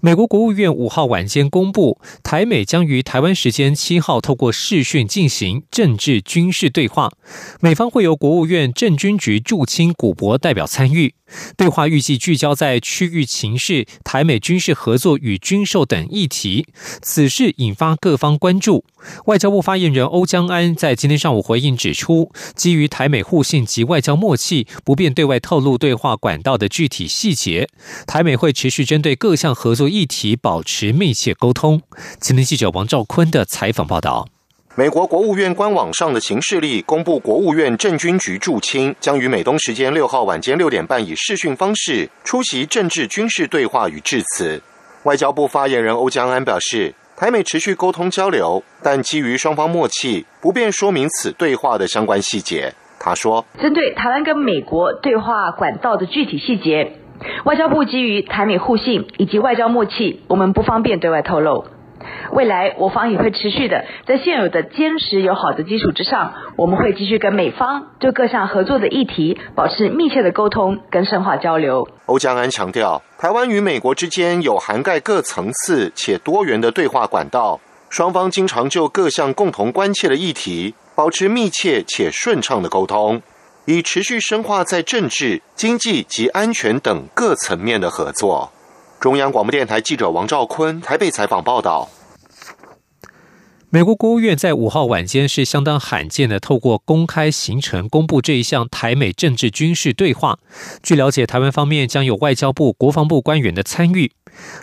美国国务院五号晚间公布，台美将于台湾时间七号透过视讯进行政治军事对话，美方会由国务院政军局驻青古博代表参与。对话预计聚焦在区域情势、台美军事合作与军售等议题。此事引发各方关注。外交部发言人欧江安在今天上午回应指出，基于台美互信及外交默契，不便对外透露对话管道的具体细节。台美会持续针对各项合作议题保持密切沟通。今天记者王兆坤的采访报道。美国国务院官网上的行事历公布，国务院政军局驻青将于美东时间六号晚间六点半以视讯方式出席政治军事对话与致辞。外交部发言人欧江安表示，台美持续沟通交流，但基于双方默契，不便说明此对话的相关细节。他说：“针对台湾跟美国对话管道的具体细节，外交部基于台美互信以及外交默契，我们不方便对外透露。”未来，我方也会持续的在现有的坚实友好的基础之上，我们会继续跟美方就各项合作的议题保持密切的沟通跟深化交流。欧江安强调，台湾与美国之间有涵盖各层次且多元的对话管道，双方经常就各项共同关切的议题保持密切且顺畅的沟通，以持续深化在政治、经济及安全等各层面的合作。中央广播电台记者王兆坤台北采访报道。美国国务院在五号晚间是相当罕见的，透过公开行程公布这一项台美政治军事对话。据了解，台湾方面将有外交部、国防部官员的参与，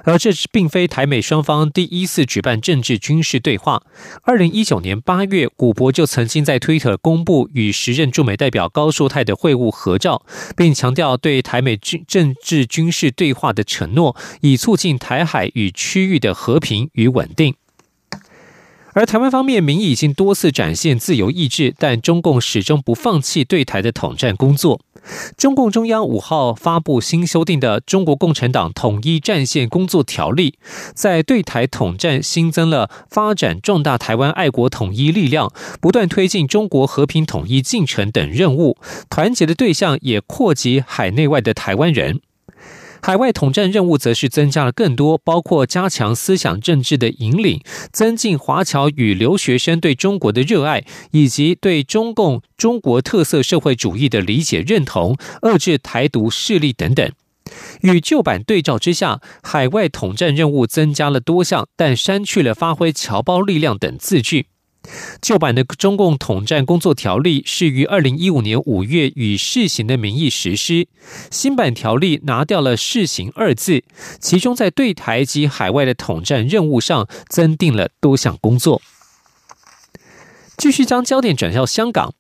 而这并非台美双方第一次举办政治军事对话。二零一九年八月，古博就曾经在推特公布与时任驻美代表高树泰的会晤合照，并强调对台美军政治军事对话的承诺，以促进台海与区域的和平与稳定。而台湾方面，民意已经多次展现自由意志，但中共始终不放弃对台的统战工作。中共中央五号发布新修订的《中国共产党统一战线工作条例》，在对台统战新增了发展壮大台湾爱国统一力量、不断推进中国和平统一进程等任务，团结的对象也扩及海内外的台湾人。海外统战任务则是增加了更多，包括加强思想政治的引领，增进华侨与留学生对中国的热爱，以及对中共中国特色社会主义的理解认同，遏制台独势力等等。与旧版对照之下，海外统战任务增加了多项，但删去了发挥侨胞力量等字句。旧版的中共统战工作条例是于二零一五年五月以试行的名义实施，新版条例拿掉了“试行”二字，其中在对台及海外的统战任务上增定了多项工作。继续将焦点转向香港。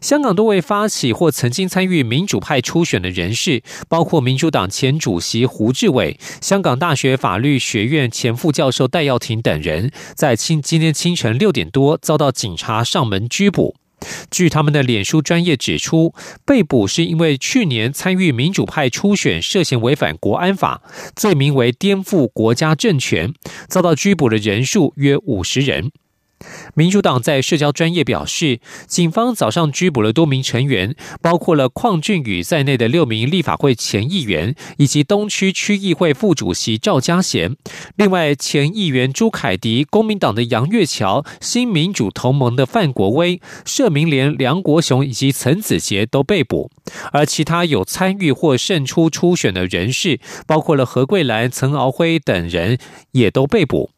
香港多位发起或曾经参与民主派初选的人士，包括民主党前主席胡志伟、香港大学法律学院前副教授戴耀廷等人，在清今天清晨六点多遭到警察上门拘捕。据他们的脸书专业指出，被捕是因为去年参与民主派初选涉嫌违反国安法，罪名为颠覆国家政权，遭到拘捕的人数约五十人。民主党在社交专业表示，警方早上拘捕了多名成员，包括了邝俊宇在内的六名立法会前议员，以及东区区议会副主席赵家贤。另外，前议员朱凯迪、公民党的杨月桥、新民主同盟的范国威、社民连梁国雄以及陈子杰都被捕。而其他有参与或胜出初选的人士，包括了何桂兰、岑敖辉等人，也都被捕。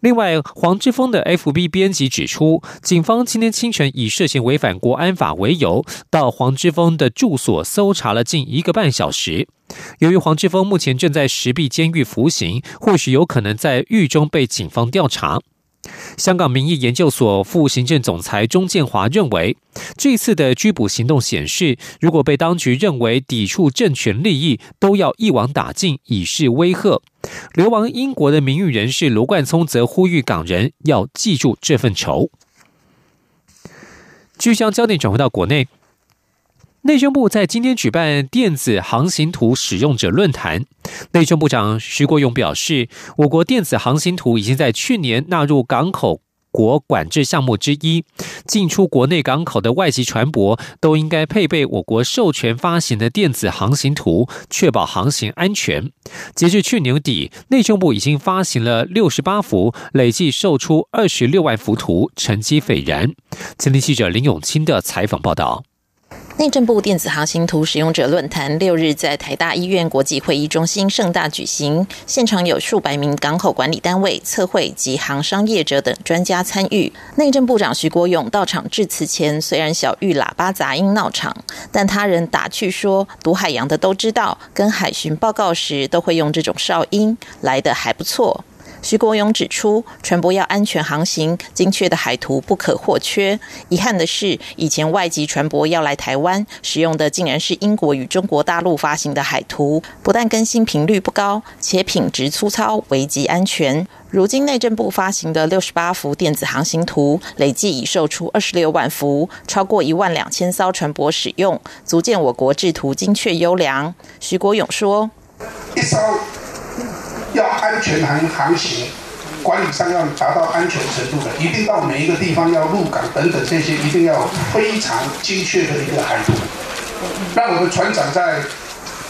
另外，黄之锋的 FB 编辑指出，警方今天清晨以涉嫌违反国安法为由，到黄之锋的住所搜查了近一个半小时。由于黄之锋目前正在石壁监狱服刑，或许有可能在狱中被警方调查。香港民意研究所副行政总裁钟建华认为，这次的拘捕行动显示，如果被当局认为抵触政权利益，都要一网打尽，以示威吓。流亡英国的名誉人士罗冠聪则呼吁港人要记住这份仇。据将焦点转回到国内。内政部在今天举办电子航行图使用者论坛，内政部长徐国勇表示，我国电子航行图已经在去年纳入港口国管制项目之一，进出国内港口的外籍船舶都应该配备我国授权发行的电子航行图，确保航行安全。截至去年底，内政部已经发行了六十八幅，累计售出二十六万幅图，成绩斐然。前天记者林永清的采访报道。内政部电子航行图使用者论坛六日在台大医院国际会议中心盛大举行，现场有数百名港口管理单位、测绘及航商业者等专家参与。内政部长徐国勇到场致辞前，虽然小遇喇叭杂音闹场，但他人打趣说：“读海洋的都知道，跟海巡报告时都会用这种哨音，来的还不错。”徐国勇指出，船舶要安全航行，精确的海图不可或缺。遗憾的是，以前外籍船舶要来台湾，使用的竟然是英国与中国大陆发行的海图，不但更新频率不高，且品质粗糙，危及安全。如今内政部发行的六十八幅电子航行图，累计已售出二十六万幅，超过一万两千艘船舶使用，足见我国制图精确优良。徐国勇说：“。”要安全航航行，管理上要达到安全程度的，一定到每一个地方要入港等等这些，一定要非常精确的一个海图，让我们船长在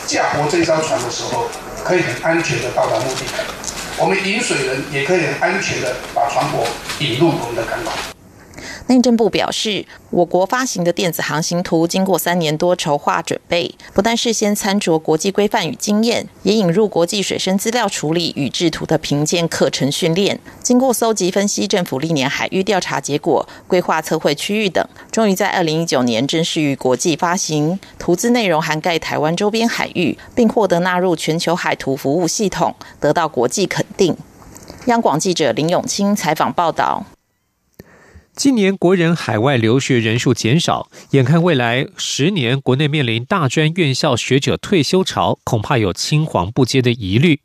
驾驳这艘船的时候，可以很安全的到达目的地，我们引水人也可以很安全的把船舶引入我们的港口。内政部表示，我国发行的电子航行图经过三年多筹划准备，不但事先参酌国际规范与经验，也引入国际水深资料处理与制图的评鉴课程训练。经过搜集分析政府历年海域调查结果、规划测绘区域等，终于在二零一九年正式于国际发行。图资内容涵盖台湾周边海域，并获得纳入全球海图服务系统，得到国际肯定。央广记者林永清采访报道。今年国人海外留学人数减少，眼看未来十年国内面临大专院校学者退休潮，恐怕有青黄不接的疑虑。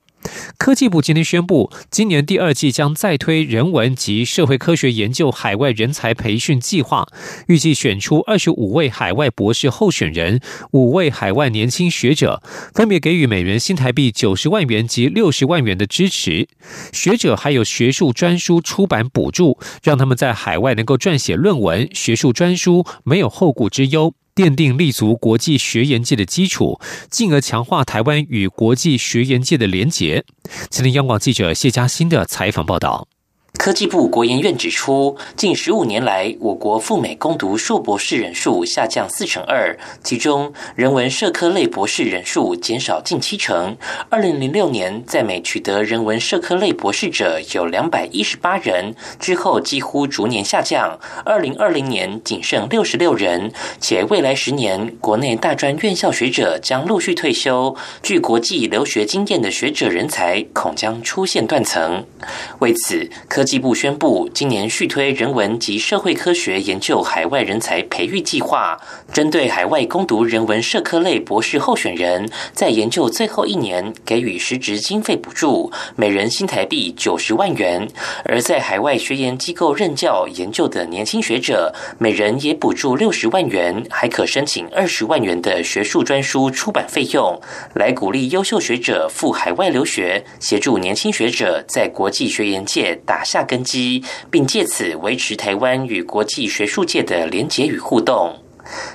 科技部今天宣布，今年第二季将再推人文及社会科学研究海外人才培训计划，预计选出二十五位海外博士候选人，五位海外年轻学者，分别给予每人新台币九十万元及六十万元的支持。学者还有学术专书出版补助，让他们在海外能够撰写论文、学术专书，没有后顾之忧。奠定立足国际学研界的基础，进而强化台湾与国际学研界的连结。今天，央广记者谢佳欣的采访报道。科技部国研院指出，近十五年来，我国赴美攻读硕博士人数下降四成二，其中人文社科类博士人数减少近七成。二零零六年在美取得人文社科类博士者有两百一十八人，之后几乎逐年下降。二零二零年仅剩六十六人，且未来十年国内大专院校学者将陆续退休，具国际留学经验的学者人才恐将出现断层。为此，科技部宣布，今年续推人文及社会科学研究海外人才培育计划，针对海外攻读人文社科类博士候选人，在研究最后一年给予实职经费补助，每人新台币九十万元；而在海外学研机构任教研究的年轻学者，每人也补助六十万元，还可申请二十万元的学术专书出版费用，来鼓励优秀学者赴海外留学，协助年轻学者在国际学研界打。下根基，并借此维持台湾与国际学术界的连结与互动。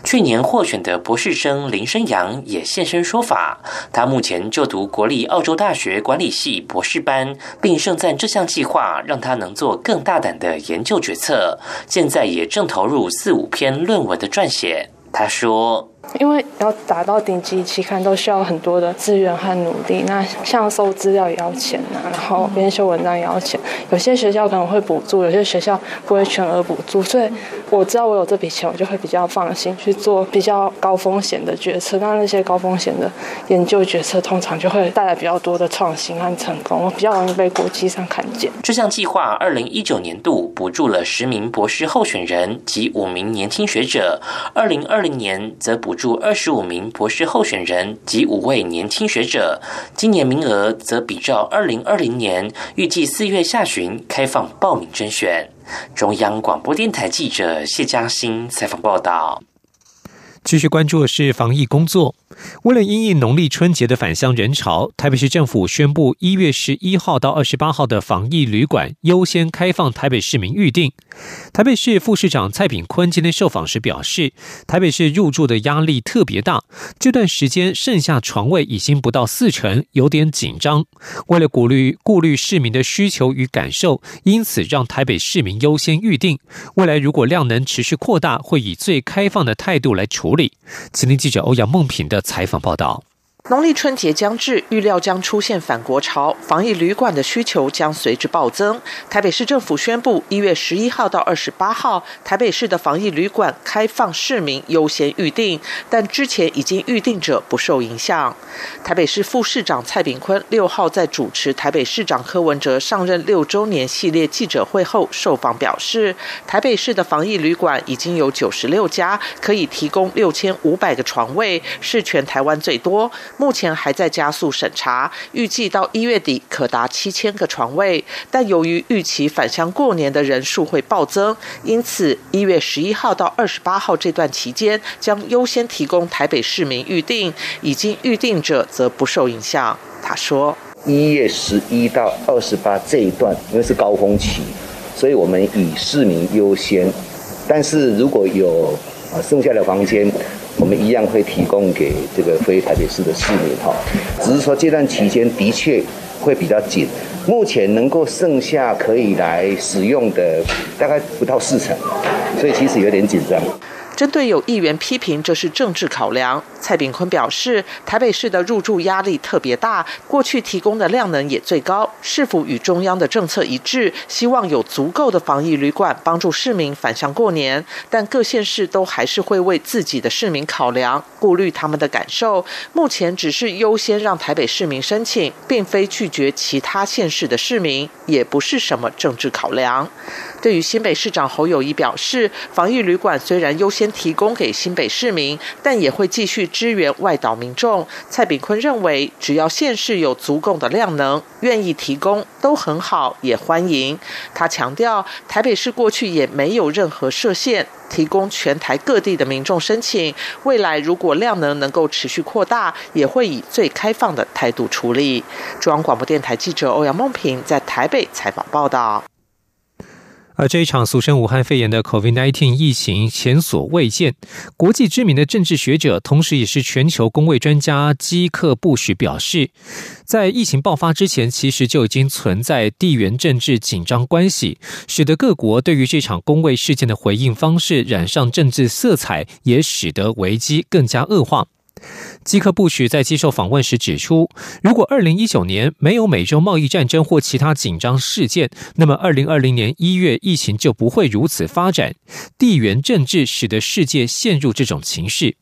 去年获选的博士生林生阳也现身说法，他目前就读国立澳洲大学管理系博士班，并盛赞这项计划让他能做更大胆的研究决策。现在也正投入四五篇论文的撰写。他说。因为要达到顶级期刊，都需要很多的资源和努力。那像搜资料也要钱呐，然后编修文章也要钱。有些学校可能会补助，有些学校不会全额补助。所以我知道我有这笔钱，我就会比较放心去做比较高风险的决策。那那些高风险的研究决策，通常就会带来比较多的创新和成功，我比较容易被国际上看见。这项计划二零一九年度补助了十名博士候选人及五名年轻学者，二零二零年则补。二十五名博士候选人及五位年轻学者，今年名额则比照二零二零年，预计四月下旬开放报名甄选。中央广播电台记者谢嘉欣采访报道。继续关注的是防疫工作。为了因应农历春节的返乡人潮，台北市政府宣布，一月十一号到二十八号的防疫旅馆优先开放台北市民预订。台北市副市长蔡炳坤今天受访时表示，台北市入住的压力特别大，这段时间剩下床位已经不到四成，有点紧张。为了鼓励顾虑市民的需求与感受，因此让台北市民优先预订。未来如果量能持续扩大，会以最开放的态度来处理。吉林记者欧阳梦平的。采访报道。农历春节将至，预料将出现返国潮，防疫旅馆的需求将随之暴增。台北市政府宣布，一月十一号到二十八号，台北市的防疫旅馆开放市民优先预订，但之前已经预定者不受影响。台北市副市长蔡炳坤六号在主持台北市长柯文哲上任六周年系列记者会后受访表示，台北市的防疫旅馆已经有九十六家，可以提供六千五百个床位，是全台湾最多。目前还在加速审查，预计到一月底可达七千个床位。但由于预期返乡过年的人数会暴增，因此一月十一号到二十八号这段期间将优先提供台北市民预定，已经预定者则不受影响。他说：一月十一到二十八这一段因为是高峰期，所以我们以市民优先。但是如果有啊剩下的房间。我们一样会提供给这个非台北市的市民哈，只是说这段期间的确会比较紧，目前能够剩下可以来使用的大概不到四成，所以其实有点紧张。针对有议员批评这是政治考量，蔡炳坤表示，台北市的入住压力特别大，过去提供的量能也最高，是否与中央的政策一致？希望有足够的防疫旅馆帮助市民返乡过年，但各县市都还是会为自己的市民考量，顾虑他们的感受。目前只是优先让台北市民申请，并非拒绝其他县市的市民，也不是什么政治考量。对于新北市长侯友谊表示，防疫旅馆虽然优先提供给新北市民，但也会继续支援外岛民众。蔡炳坤认为，只要县市有足够的量能，愿意提供都很好，也欢迎。他强调，台北市过去也没有任何设限，提供全台各地的民众申请。未来如果量能能够持续扩大，也会以最开放的态度处理。中央广播电台记者欧阳梦平在台北采访报道。而这一场俗称武汉肺炎的 COVID-19 疫情前所未见。国际知名的政治学者，同时也是全球工位专家基克布许表示，在疫情爆发之前，其实就已经存在地缘政治紧张关系，使得各国对于这场工位事件的回应方式染上政治色彩，也使得危机更加恶化。基克布什在接受访问时指出，如果二零一九年没有美洲贸易战争或其他紧张事件，那么二零二零年一月疫情就不会如此发展。地缘政治使得世界陷入这种情势。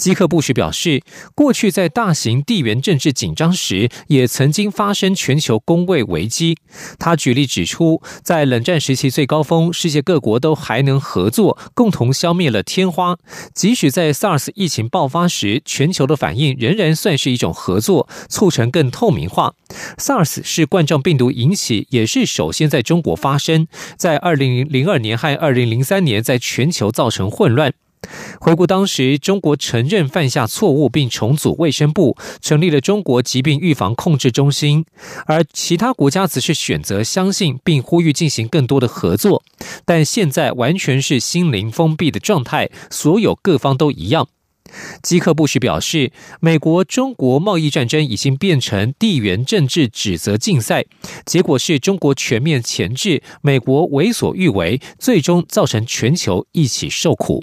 基克布什表示，过去在大型地缘政治紧张时，也曾经发生全球工位危机。他举例指出，在冷战时期最高峰，世界各国都还能合作，共同消灭了天花。即使在 SARS 疫情爆发时，全球的反应仍然算是一种合作，促成更透明化。SARS 是冠状病毒引起，也是首先在中国发生，在二零零二年和二零零三年在全球造成混乱。回顾当时，中国承认犯下错误，并重组卫生部，成立了中国疾病预防控制中心；而其他国家则是选择相信，并呼吁进行更多的合作。但现在完全是心灵封闭的状态，所有各方都一样。基克布什表示，美国中国贸易战争已经变成地缘政治指责竞赛，结果是中国全面钳制，美国为所欲为，最终造成全球一起受苦。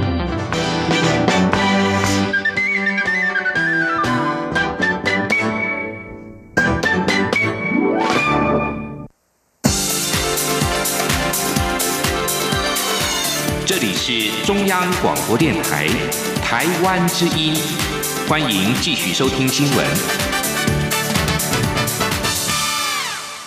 是中央广播电台台湾之音，欢迎继续收听新闻。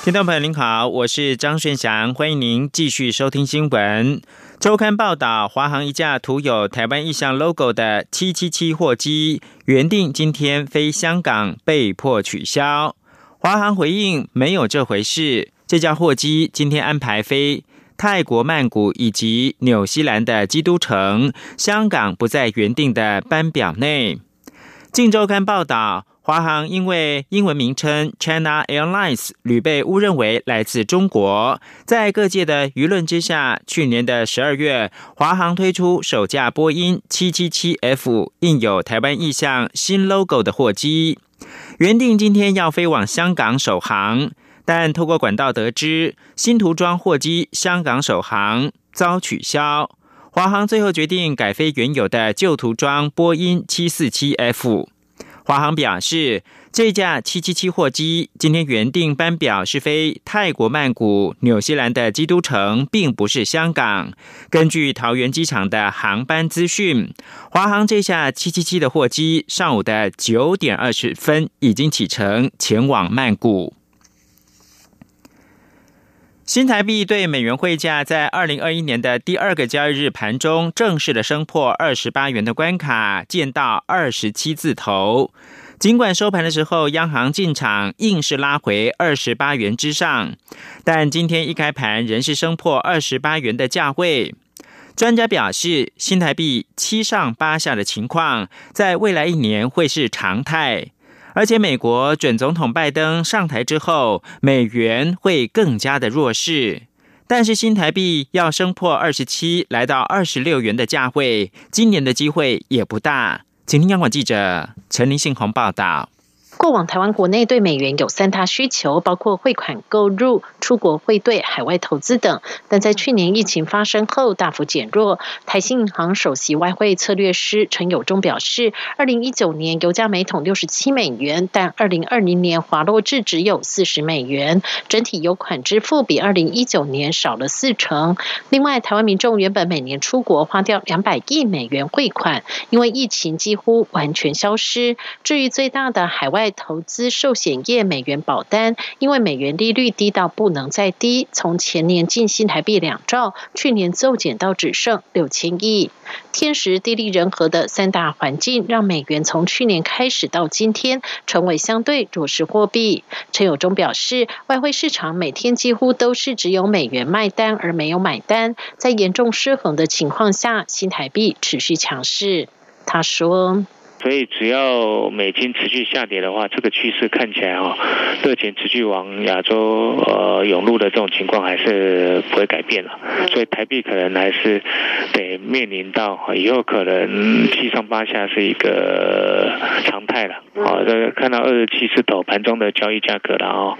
听众朋友您好，我是张顺祥，欢迎您继续收听新闻。周刊报道，华航一架涂有台湾意象 logo 的777货机，原定今天飞香港，被迫取消。华航回应没有这回事，这架货机今天安排飞泰国曼谷以及纽西兰的基督城，香港不在原定的班表内。镜周刊报道。华航因为英文名称 China Airlines 屡被误认为来自中国，在各界的舆论之下，去年的十二月，华航推出首架波音 777F 印有台湾意象新 logo 的货机，原定今天要飞往香港首航，但透过管道得知新涂装货机香港首航遭取消，华航最后决定改飞原有的旧涂装波音 747F。华航表示，这架777货机今天原定班表是飞泰国曼谷、纽西兰的基督城，并不是香港。根据桃园机场的航班资讯，华航这架777的货机上午的九点二十分已经启程前往曼谷。新台币对美元汇价在二零二一年的第二个交易日盘中正式的升破二十八元的关卡，见到二十七字头。尽管收盘的时候央行进场硬是拉回二十八元之上，但今天一开盘仍是升破二十八元的价位。专家表示，新台币七上八下的情况，在未来一年会是常态。而且，美国准总统拜登上台之后，美元会更加的弱势。但是，新台币要升破二十七，来到二十六元的价位，今年的机会也不大。请听央广记者陈林信宏报道。过往台湾国内对美元有三大需求，包括汇款、购入、出国汇兑、海外投资等。但在去年疫情发生后大幅减弱。台新银行首席外汇策略师陈友忠表示，二零一九年油价每桶六十七美元，但二零二零年滑落至只有四十美元，整体油款支付比二零一九年少了四成。另外，台湾民众原本每年出国花掉两百亿美元汇款，因为疫情几乎完全消失。至于最大的海外，投资寿险业美元保单，因为美元利率低到不能再低，从前年近新台币两兆，去年骤减到只剩六千亿。天时地利人和的三大环境，让美元从去年开始到今天成为相对弱势货币。陈友忠表示，外汇市场每天几乎都是只有美元卖单而没有买单，在严重失衡的情况下，新台币持续强势。他说。所以，只要美金持续下跌的话，这个趋势看起来哈，热钱持续往亚洲呃涌入的这种情况还是不会改变了。所以，台币可能还是得面临到以后可能七上八下是一个常态了。好，这个看到二十七字头盘中的交易价格了哦，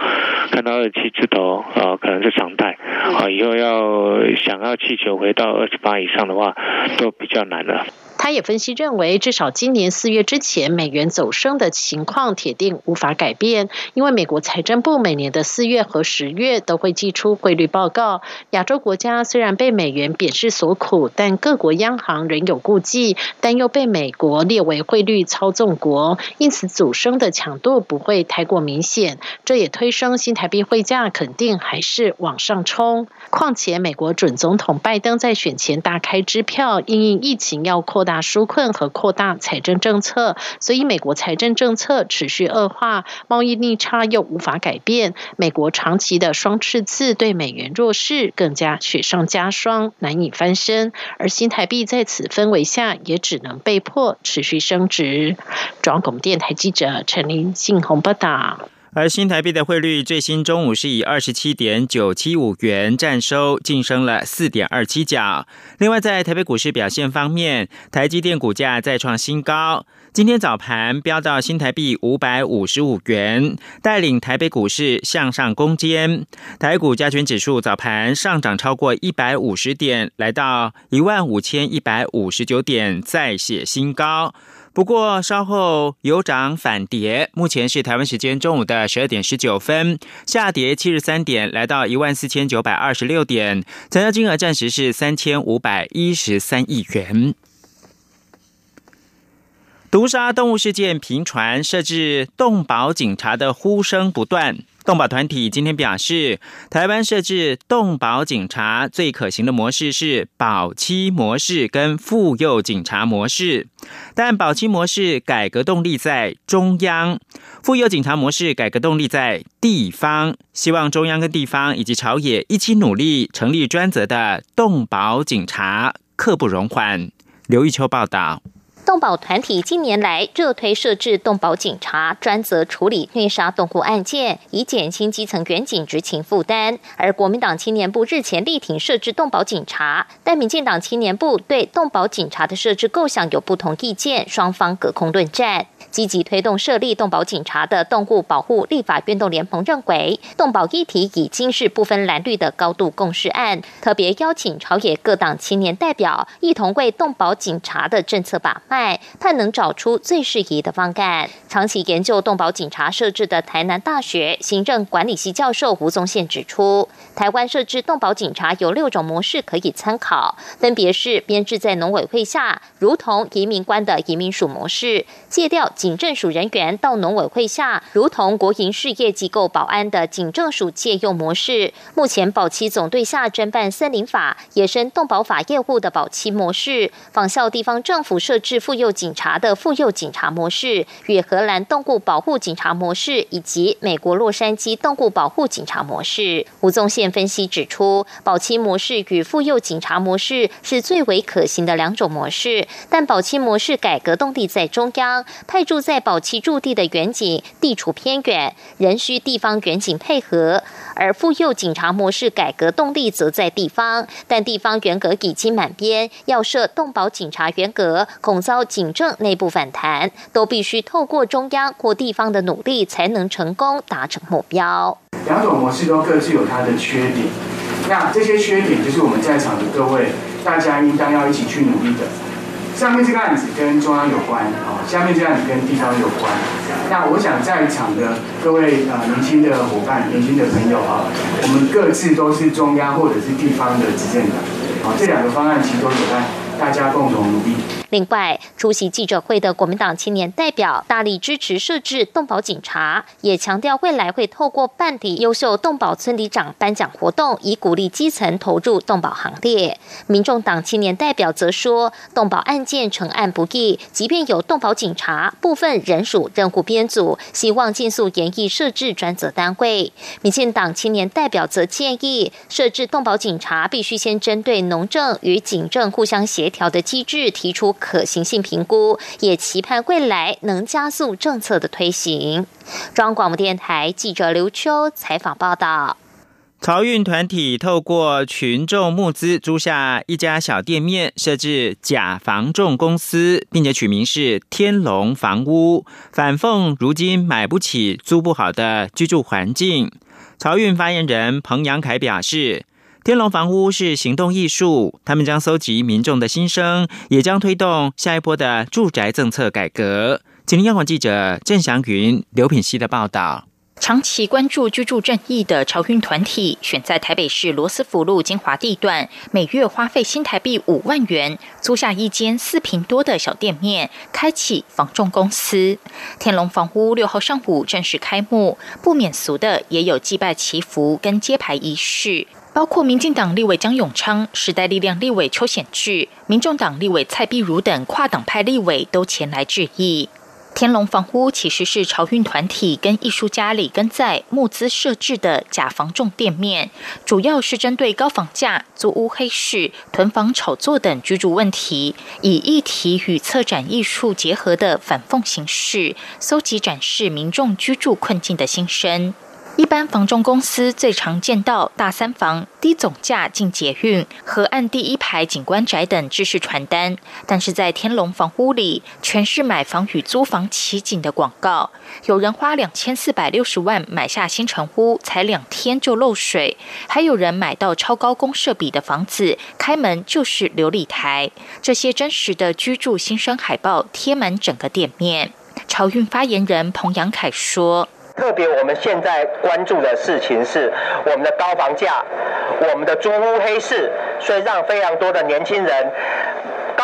看到二十七字头啊，可能是常态。好，以后要想要气球回到二十八以上的话，都比较难了。他也分析认为，至少今年四月之前，美元走升的情况铁定无法改变，因为美国财政部每年的四月和十月都会寄出汇率报告。亚洲国家虽然被美元贬势所苦，但各国央行仍有顾忌，但又被美国列为汇率操纵国，因此走升的强度不会太过明显。这也推升新台币汇价，肯定还是往上冲。况且，美国准总统。统拜登在选前大开支票，因应疫情要扩大纾困和扩大财政政策，所以美国财政政策持续恶化，贸易逆差又无法改变，美国长期的双赤字对美元弱势更加雪上加霜，难以翻身。而新台币在此氛围下，也只能被迫持续升值。中广电台记者陈林信宏报道。而新台币的汇率最新中午是以二十七点九七五元占收，晋升了四点二七角。另外，在台北股市表现方面，台积电股价再创新高，今天早盘飙到新台币五百五十五元，带领台北股市向上攻坚。台股加权指数早盘上涨超过一百五十点，来到一万五千一百五十九点，再写新高。不过稍后有涨反跌，目前是台湾时间中午的十二点十九分，下跌七十三点，来到一万四千九百二十六点，成交金额暂时是三千五百一十三亿元。毒杀动物事件频传，设置动保警察的呼声不断。动保团体今天表示，台湾设置动保警察最可行的模式是保期模式跟妇幼警察模式，但保期模式改革动力在中央，妇幼警察模式改革动力在地方。希望中央跟地方以及朝野一起努力，成立专责的动保警察，刻不容缓。刘玉秋报道。动保团体近年来热推设置动保警察，专责处理虐杀动物案件，以减轻基层远警执勤负担。而国民党青年部日前力挺设置动保警察，但民进党青年部对动保警察的设置构想有不同意见，双方隔空论战。积极推动设立动保警察的动物保护立法运动联盟认为，动保议题已经是不分蓝绿的高度共识案，特别邀请朝野各党青年代表一同为动保警察的政策把脉，盼能找出最适宜的方案。长期研究动保警察设置的台南大学行政管理系教授吴宗宪指出，台湾设置动保警察有六种模式可以参考，分别是编制在农委会下，如同移民官的移民署模式，借调。警政署人员到农委会下，如同国营事业机构保安的警政署借用模式。目前保期总队下侦办森林法、野生动保法业务的保期模式，仿效地方政府设置妇幼警察的妇幼警察模式，与荷兰动物保护警察模式以及美国洛杉矶动物保护警察模式。吴宗宪分析指出，保期模式与妇幼警察模式是最为可行的两种模式，但保期模式改革动力在中央派住在保期驻地的远景地处偏远，仍需地方远景配合；而妇幼警察模式改革动力则在地方，但地方原格已经满编，要设动保警察原格，恐遭警政内部反弹，都必须透过中央或地方的努力，才能成功达成目标。两种模式都各自有它的缺点，那这些缺点就是我们在场的各位，大家应当要一起去努力的。上面这个案子跟中央有关，哦，下面这个案子跟地方有关。那我想在场的各位啊年轻的伙伴、年轻的朋友啊，我们各自都是中央或者是地方的执政党，啊，这两个方案其实都有在。大家共同努力。另外，出席记者会的国民党青年代表大力支持设置动保警察，也强调未来会透过办理优秀动保村里长颁奖活动，以鼓励基层投入动保行列。民众党青年代表则说，动保案件成案不易，即便有动保警察，部分人属任务编组，希望尽速研议设置专责单位。民进党青年代表则建议，设置动保警察必须先针对农政与警政互相。协调的机制提出可行性评估，也期盼未来能加速政策的推行。中央广播电台记者刘秋采访报道。漕运团体透过群众募资租下一家小店面，设置假房仲公司，并且取名是天龙房屋，反讽如今买不起、租不好的居住环境。漕运发言人彭阳凯表示。天龙房屋是行动艺术，他们将搜集民众的心声，也将推动下一波的住宅政策改革。请央广记者郑祥云、刘品希的报道。长期关注居住正义的潮运团体，选在台北市罗斯福路精华地段，每月花费新台币五万元，租下一间四平多的小店面，开启房仲公司。天龙房屋六号上午正式开幕，不免俗的也有祭拜祈福跟揭牌仪式。包括民进党立委江永昌、时代力量立委邱显智、民众党立委蔡碧如等跨党派立委都前来致意。天龙房屋其实是潮运团体跟艺术家李根在募资设置的假房重店面，主要是针对高房价、租屋黑市、囤房炒作等居住问题，以议题与策展艺术结合的反讽形式，搜集展示民众居住困境的心声。一般房仲公司最常见到大三房、低总价进捷运、河岸第一排景观宅等知识传单，但是在天龙房屋里，全是买房与租房奇景的广告。有人花两千四百六十万买下新城屋，才两天就漏水；还有人买到超高公设比的房子，开门就是琉璃台。这些真实的居住新生海报贴满整个店面。潮运发言人彭阳凯说。特别我们现在关注的事情是我们的高房价，我们的租屋黑市，所以让非常多的年轻人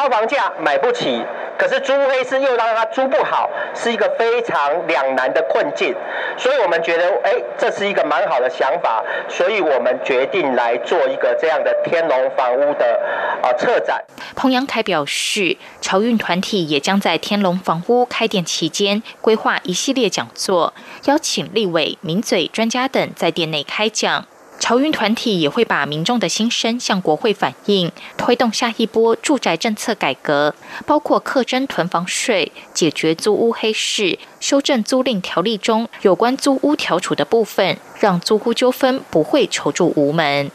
高房价买不起。可是租黑市又让他租不好，是一个非常两难的困境，所以我们觉得，哎，这是一个蛮好的想法，所以我们决定来做一个这样的天龙房屋的啊策展。彭阳凯表示，潮运团体也将在天龙房屋开店期间规划一系列讲座，邀请立委、名嘴、专家等在店内开讲。潮运团体也会把民众的心声向国会反映，推动下一波住宅政策改革，包括课征囤房税、解决租屋黑市、修正租赁条例中有关租屋调处的部分，让租屋纠纷不会求助无门。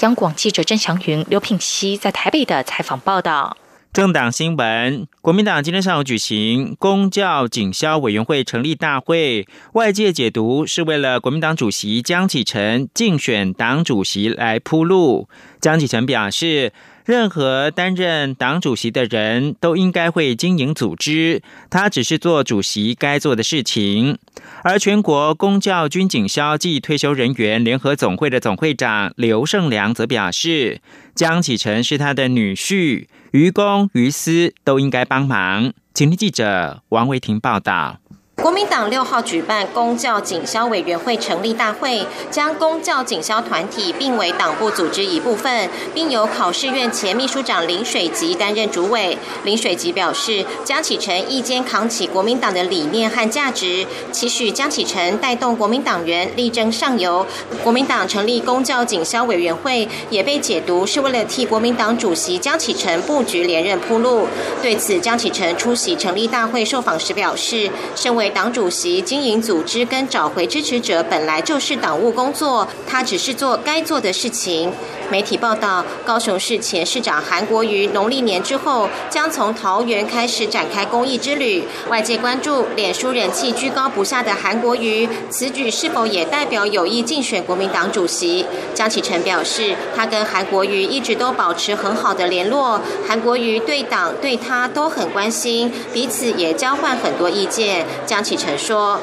央广记者郑祥云、刘品熙在台北的采访报道。政党新闻：国民党今天上午举行公教警消委员会成立大会，外界解读是为了国民党主席江启臣竞选党主席来铺路。江启臣表示。任何担任党主席的人都应该会经营组织，他只是做主席该做的事情。而全国公教军警消暨退休人员联合总会的总会长刘胜良则表示，江启臣是他的女婿，于公于私都应该帮忙。请听记者王维婷报道。国民党六号举办公教警消委员会成立大会，将公教警消团体并为党部组织一部分，并由考试院前秘书长林水吉担任主委。林水吉表示，江启臣一肩扛起国民党的理念和价值，期许江启臣带动国民党员力争上游。国民党成立公教警消委员会，也被解读是为了替国民党主席江启臣布局连任铺路。对此，江启臣出席成立大会受访时表示，身为党主席经营组织跟找回支持者本来就是党务工作，他只是做该做的事情。媒体报道，高雄市前市长韩国瑜农历年之后将从桃园开始展开公益之旅。外界关注，脸书人气居高不下的韩国瑜，此举是否也代表有意竞选国民党主席？江启臣表示，他跟韩国瑜一直都保持很好的联络，韩国瑜对党对他都很关心，彼此也交换很多意见。江启程说。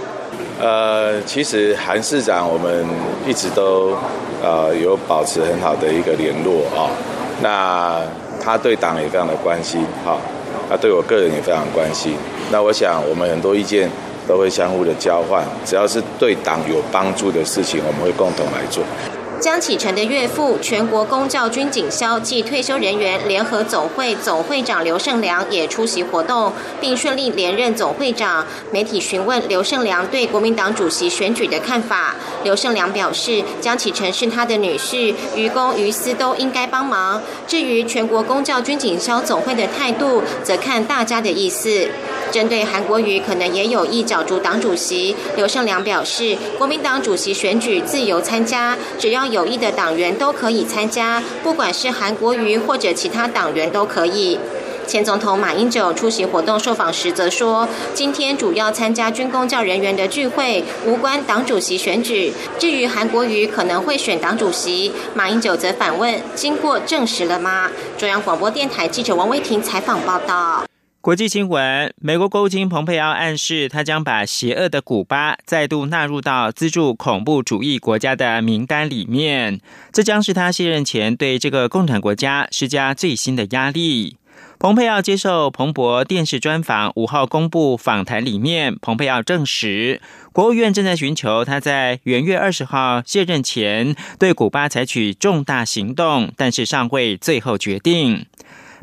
呃，其实韩市长我们一直都呃有保持很好的一个联络啊。那他对党也非常的关心哈，他对我个人也非常关心。那我想我们很多意见都会相互的交换，只要是对党有帮助的事情，我们会共同来做。江启臣的岳父，全国公教军警消暨退休人员联合总会总会长刘胜良也出席活动，并顺利连任总会长。媒体询问刘胜良对国民党主席选举的看法，刘胜良表示，江启臣是他的女婿，于公于私都应该帮忙。至于全国公教军警消总会的态度，则看大家的意思。针对韩国瑜可能也有意角逐党主席，刘胜良表示，国民党主席选举自由参加，只要有意的党员都可以参加，不管是韩国瑜或者其他党员都可以。前总统马英九出席活动受访时则说，今天主要参加军工教人员的聚会，无关党主席选举。至于韩国瑜可能会选党主席，马英九则反问：经过证实了吗？中央广播电台记者王威婷采访报道。国际新闻：美国国务卿蓬佩奥暗示，他将把邪恶的古巴再度纳入到资助恐怖主义国家的名单里面。这将是他卸任前对这个共产国家施加最新的压力。蓬佩奥接受彭博电视专访，五号公布访谈里面，蓬佩奥证实，国务院正在寻求他在元月二十号卸任前对古巴采取重大行动，但是尚未最后决定。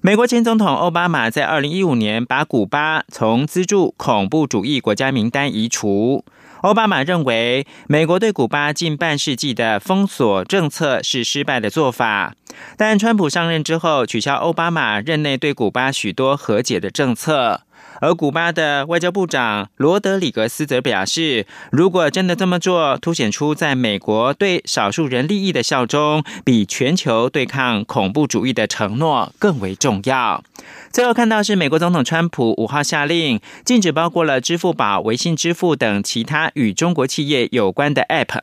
美国前总统奥巴马在二零一五年把古巴从资助恐怖主义国家名单移除。奥巴马认为，美国对古巴近半世纪的封锁政策是失败的做法。但川普上任之后，取消奥巴马任内对古巴许多和解的政策。而古巴的外交部长罗德里格斯则表示，如果真的这么做，凸显出在美国对少数人利益的效忠，比全球对抗恐怖主义的承诺更为重要。最后看到是美国总统川普五号下令禁止包括了支付宝、微信支付等其他与中国企业有关的 App。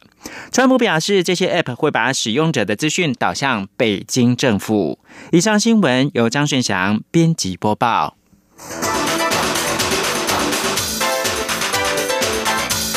川普表示，这些 App 会把使用者的资讯导向北京政府。以上新闻由张顺祥编辑播报。